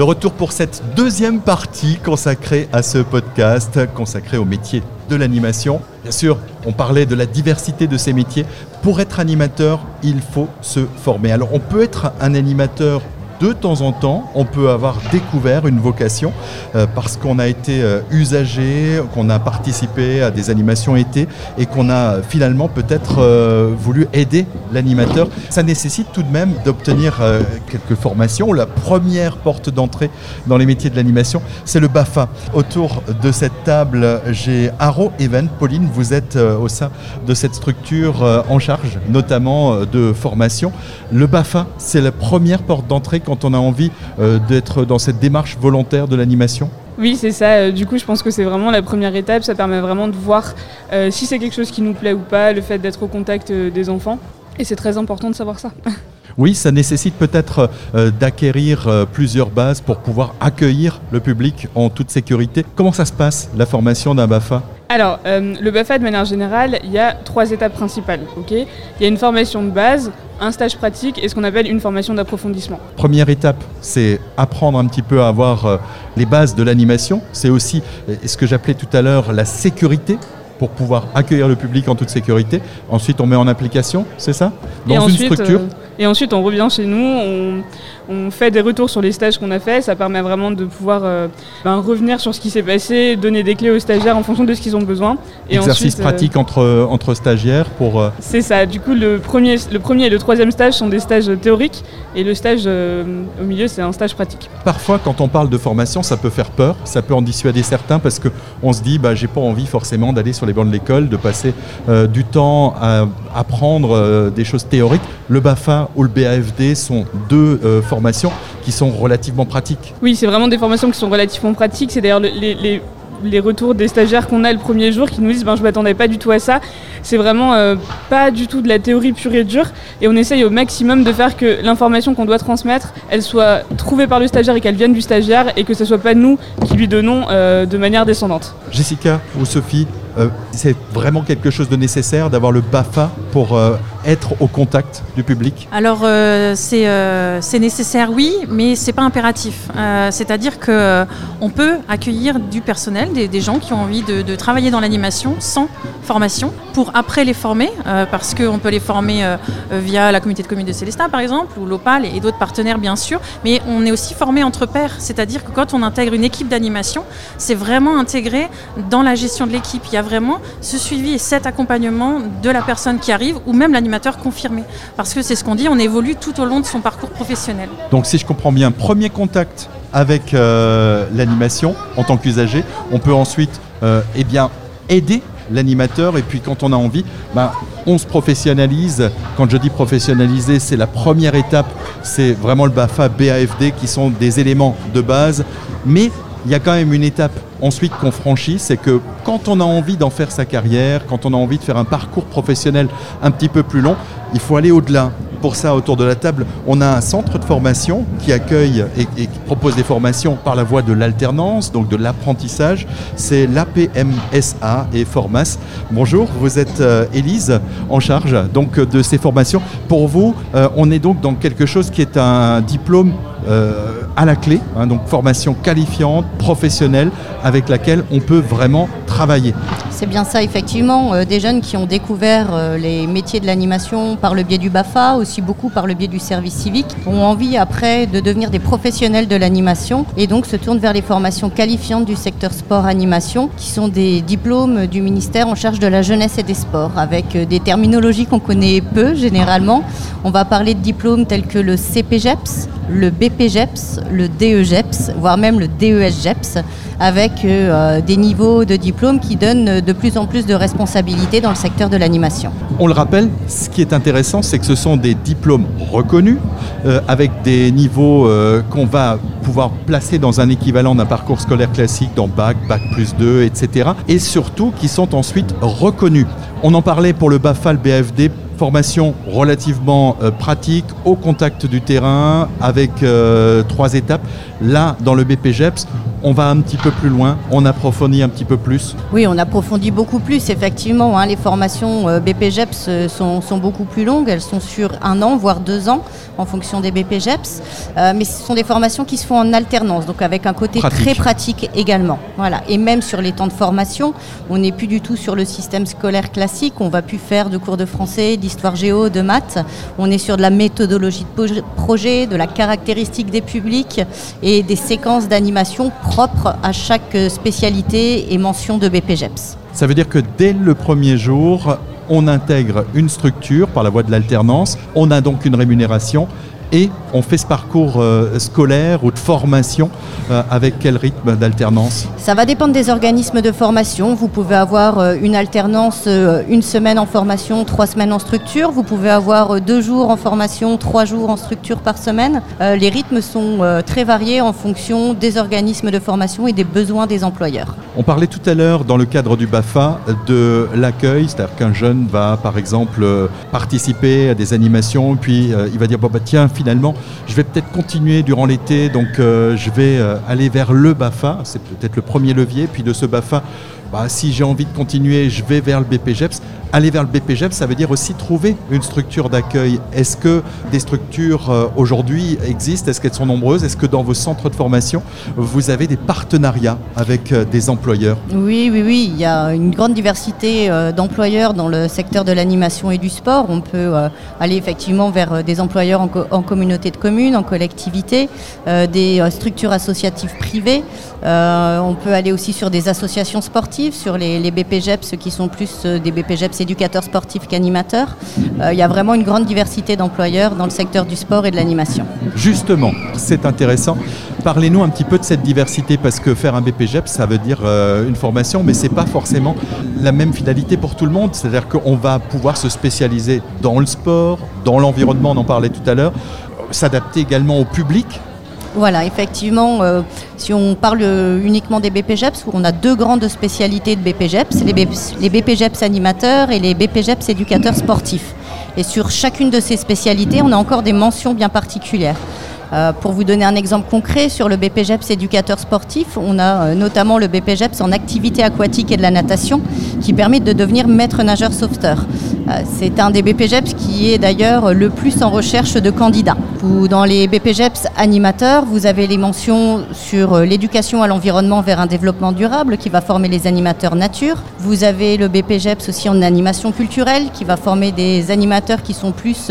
De retour pour cette deuxième partie consacrée à ce podcast, consacré au métier de l'animation. Bien sûr, on parlait de la diversité de ces métiers. Pour être animateur, il faut se former. Alors, on peut être un animateur de temps en temps, on peut avoir découvert une vocation euh, parce qu'on a été euh, usagé, qu'on a participé à des animations été et qu'on a finalement peut-être euh, voulu aider l'animateur. Ça nécessite tout de même d'obtenir quelques formations. La première porte d'entrée dans les métiers de l'animation, c'est le BAFA. Autour de cette table, j'ai Haro Even. Pauline, vous êtes au sein de cette structure en charge notamment de formation. Le BAFA, c'est la première porte d'entrée quand on a envie euh, d'être dans cette démarche volontaire de l'animation oui, c'est ça. Euh, du coup, je pense que c'est vraiment la première étape. Ça permet vraiment de voir euh, si c'est quelque chose qui nous plaît ou pas, le fait d'être au contact des enfants. Et c'est très important de savoir ça. Oui, ça nécessite peut-être d'acquérir plusieurs bases pour pouvoir accueillir le public en toute sécurité. Comment ça se passe, la formation d'un BAFA Alors, le BAFA, de manière générale, il y a trois étapes principales. Ok? Il y a une formation de base un stage pratique et ce qu'on appelle une formation d'approfondissement. Première étape, c'est apprendre un petit peu à avoir euh, les bases de l'animation. C'est aussi euh, ce que j'appelais tout à l'heure la sécurité pour pouvoir accueillir le public en toute sécurité. Ensuite, on met en application, c'est ça? Dans une structure. Euh, et ensuite, on revient chez nous, on, on fait des retours sur les stages qu'on a fait. Ça permet vraiment de pouvoir euh, ben, revenir sur ce qui s'est passé, donner des clés aux stagiaires en fonction de ce qu'ils ont besoin. Et Exercice euh, pratique entre, entre stagiaires pour. Euh, C'est ça. Du coup, le premier, le premier et le troisième stage sont des stages théoriques et le stage au milieu, c'est un stage pratique. Parfois, quand on parle de formation, ça peut faire peur, ça peut en dissuader certains parce qu'on se dit, bah, j'ai pas envie forcément d'aller sur les bancs de l'école, de passer du temps à apprendre des choses théoriques. Le BAFA ou le BAFD sont deux formations qui sont relativement pratiques. Oui, c'est vraiment des formations qui sont relativement pratiques. C'est d'ailleurs les, les, retours des stagiaires qu'on a le premier jour qui nous disent ben, je m'attendais pas du tout à ça. C'est vraiment euh, pas du tout de la théorie pure et dure. Et on essaye au maximum de faire que l'information qu'on doit transmettre, elle soit trouvée par le stagiaire et qu'elle vienne du stagiaire et que ce soit pas nous qui lui donnons euh, de manière descendante. Jessica ou Sophie, euh, c'est vraiment quelque chose de nécessaire d'avoir le BAFA pour euh, être au contact du public Alors euh, c'est nécessaire oui, mais c'est pas impératif. C'est-à-dire qu'on peut accueillir du personnel, des, gens qui ont envie de, travailler dans l'animation sans formation, pour après les former, parce qu'on peut les former via la communauté de communes de Célestin par exemple, ou l'OPAL et, d'autres partenaires bien sûr, mais on est aussi formé entre pairs, c'est-à-dire que quand on intègre une équipe d'animation, c'est vraiment intégré dans la gestion de l'équipe vraiment ce suivi et cet accompagnement de la personne qui arrive ou même confirmé. Parce que c'est ce qu'on dit, on évolue tout au long de son parcours professionnel. Donc si je comprends bien, premier contact avec euh, l'animation en tant qu'usager, on peut ensuite euh, eh bien, aider l'animateur et puis quand on a envie, ben, on se professionnalise. Quand je dis professionnaliser, c'est la première étape, c'est vraiment le BAFA, BAFD qui sont des éléments de base. Mais il y a quand même une étape ensuite qu'on franchit, c'est que quand on a envie d'en faire sa carrière, quand on a envie de faire un parcours professionnel un petit peu plus long, il faut aller au-delà. Pour ça, autour de la table, on a un centre de formation qui accueille et, qui propose des formations par la voie de l'alternance, donc de l'apprentissage. C'est l'APMSA et Formas. Bonjour, vous êtes euh, Élise en charge donc de ces formations. Pour vous, euh, on est donc dans quelque chose qui est un diplôme euh, à la clé, hein, donc formation qualifiante, professionnelle, avec laquelle on peut vraiment travailler. C'est bien ça, effectivement. Euh, des jeunes qui ont découvert euh, les métiers de l'animation par le biais du BAFA, aussi beaucoup par le biais du service civique, ont envie après de devenir des professionnels de l'animation et donc se tournent vers les formations qualifiantes du secteur sport-animation, qui sont des diplômes du ministère en charge de la jeunesse et des sports, avec des terminologies qu'on connaît peu généralement. On va parler de diplômes tels que le CPGEPS, le BPGEPS, le DEGEPS, voire même le DESGEPS, avec des niveaux de diplômes qui donnent de plus en plus de responsabilités dans le secteur de l'animation. On le rappelle, ce qui est intéressant, c'est que ce sont des diplômes reconnus, euh, avec des niveaux euh, qu'on va pouvoir placer dans un équivalent d'un parcours scolaire classique, dans Bac, Bac plus 2, etc. Et surtout qui sont ensuite reconnus. On en parlait pour le BAFA, le BFD, Formation relativement euh, pratique, au contact du terrain, avec euh, trois étapes. Là, dans le BPGEPS, on va un petit peu plus loin, on approfondit un petit peu plus. Oui, on approfondit beaucoup plus, effectivement. hein. les formations euh, BPGEPS euh, sont, sont beaucoup plus longues, elles sont sur un an, voire deux ans, en fonction des BPGEPS. Euh, mais ce sont des formations qui se font en alternance, donc avec un côté Pratique. très pratique également. Voilà. Et même sur les temps de formation, on n'est plus du tout sur le système scolaire classique. On va plus faire de cours de français, d'histoire géo, de maths. On est sur de la méthodologie de projet, de la caractéristique des publics et des séquences d'animation propres à chaque spécialité et mention de BPGEPS. Ça veut dire que dès le premier jour, on intègre une structure par la voie de l'alternance, on a donc une rémunération et on fait ce parcours euh, scolaire ou de formation euh, avec quel rythme d'alternance? Ça va dépendre des organismes de formation. Vous pouvez avoir euh, une alternance, une semaine en formation, trois semaines en structure. Vous pouvez avoir deux jours en formation, trois jours en structure par semaine. Les rythmes sont très variés en fonction des organismes de formation et des besoins des employeurs. On parlait tout à l'heure dans le cadre du BAFA de l'accueil, c'est-à-dire qu'un jeune va par exemple participer à des animations, puis il va dire bon bah tiens finalement je vais peut-être continuer durant l'été, donc euh, je vais euh, aller vers le BAFA, c'est peut-être le premier levier, puis de ce BAFA bah, si j'ai envie de continuer, je vais vers le BPGEPS. Aller vers le BPGEPS, ça veut dire aussi trouver une structure d'accueil. Est-ce que des structures euh, aujourd'hui existent? Est-ce qu'elles sont nombreuses? Est-ce que dans vos centres de formation, vous avez des partenariats avec euh, des employeurs? Oui, oui, oui. Il y a une grande diversité euh, d'employeurs dans le secteur de l'animation et du sport. On peut aller effectivement vers des employeurs en, co- en communauté de communes, en collectivité, des structures associatives privées. On peut aller aussi sur des associations sportives, sur les, les BPGEPS qui sont plus des BPGEPS éducateurs sportifs qu'animateurs. Euh, il y a vraiment une grande diversité d'employeurs dans le secteur du sport et de l'animation. Justement, c'est intéressant. Parlez-nous un petit peu de cette diversité parce que faire un BPGEP, ça veut dire euh, une formation, mais c'est pas forcément la même finalité pour tout le monde. C'est-à-dire qu'on va pouvoir se spécialiser dans le sport, dans l'environnement, on en parlait tout à l'heure, s'adapter également au public. Voilà, effectivement, euh, si on parle euh, uniquement des BPGEPS, on a deux grandes spécialités de BPGEPS, les, BP- les BPGEPS animateurs et les BPGEPS éducateurs sportifs. Et sur chacune de ces spécialités, on a encore des mentions bien particulières. Euh, pour vous donner un exemple concret, sur le BPGEPS éducateur sportif, on a notamment le BPGEPS en activité aquatique et de la natation qui permet de devenir maître nageur sauveteur. Euh, C'est un des BPGEPS qui est d'ailleurs le plus en recherche de candidats. Dans les BPGEPS animateurs, vous avez les mentions sur euh, l'éducation à l'environnement vers un développement durable qui va former les animateurs nature. Vous avez le BPGEPS aussi en animation culturelle qui va former des animateurs qui, sont plus,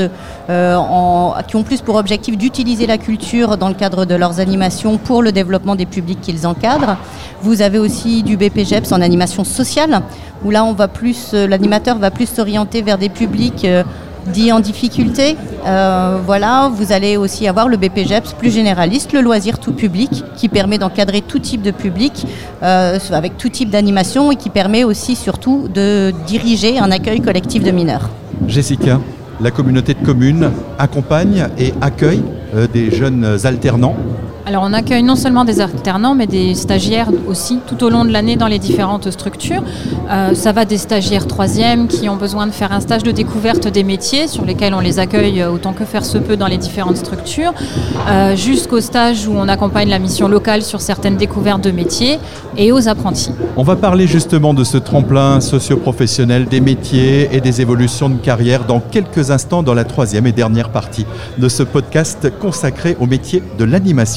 euh, ont plus pour objectif d'utiliser la culture dans le cadre de leurs animations pour le développement des publics qu'ils encadrent. Vous avez aussi du BPGEPS en animation sociale où là on va plus, l'animateur va plus s'orienter vers des publics euh, dits en difficulté. Euh, voilà, vous allez aussi avoir le BPGEPS plus généraliste, le loisir tout public, qui permet d'encadrer tout type de public, euh, avec tout type d'animation et qui permet aussi surtout de diriger un accueil collectif de mineurs. Jessica, la communauté de communes accompagne et accueille des jeunes alternants. Alors on accueille non seulement des alternants, mais des stagiaires aussi tout au long de l'année dans les différentes structures. Euh, ça va des stagiaires troisième qui ont besoin de faire un stage de découverte des métiers sur lesquels on les accueille euh, autant que faire se peut dans les différentes structures, euh, jusqu'au stage où on accompagne la mission locale sur certaines découvertes de métiers et aux apprentis. On va parler justement de ce tremplin socio-professionnel, des métiers et des évolutions de carrière dans quelques instants dans la troisième et dernière partie de ce podcast consacré au métier de l'animation.